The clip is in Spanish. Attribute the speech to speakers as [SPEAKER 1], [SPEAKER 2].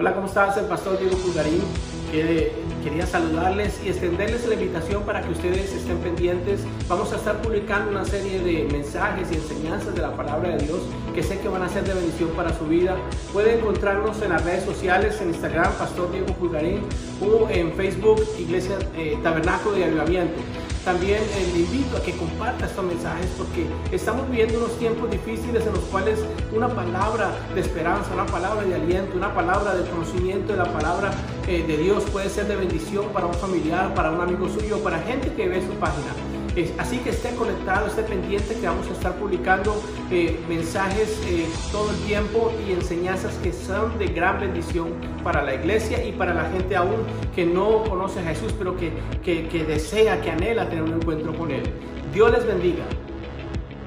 [SPEAKER 1] Hola, ¿cómo estás? El pastor Diego Pulgarín. Que quería saludarles y extenderles la invitación para que ustedes estén pendientes. Vamos a estar publicando una serie de mensajes y enseñanzas de la palabra de Dios que sé que van a ser de bendición para su vida. Pueden encontrarnos en las redes sociales, en Instagram, Pastor Diego Pulgarín, o en Facebook, Iglesia eh, Tabernáculo de Avivamiento. También eh, le invito a que comparta estos mensajes porque estamos viviendo unos tiempos difíciles en los cuales una palabra de esperanza, una palabra de aliento, una palabra de conocimiento de la palabra eh, de Dios puede ser de bendición para un familiar, para un amigo suyo, para gente que ve su página. Así que esté conectado, esté pendiente que vamos a estar publicando eh, mensajes eh, todo el tiempo y enseñanzas que son de gran bendición para la iglesia y para la gente aún que no conoce a Jesús, pero que, que desea, que anhela tener un encuentro con Él. Dios les bendiga.